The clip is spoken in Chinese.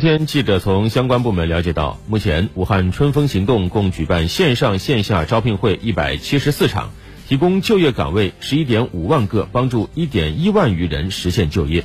天，记者从相关部门了解到，目前武汉春风行动共举办线上线下招聘会一百七十四场，提供就业岗位十一点五万个，帮助一点一万余人实现就业。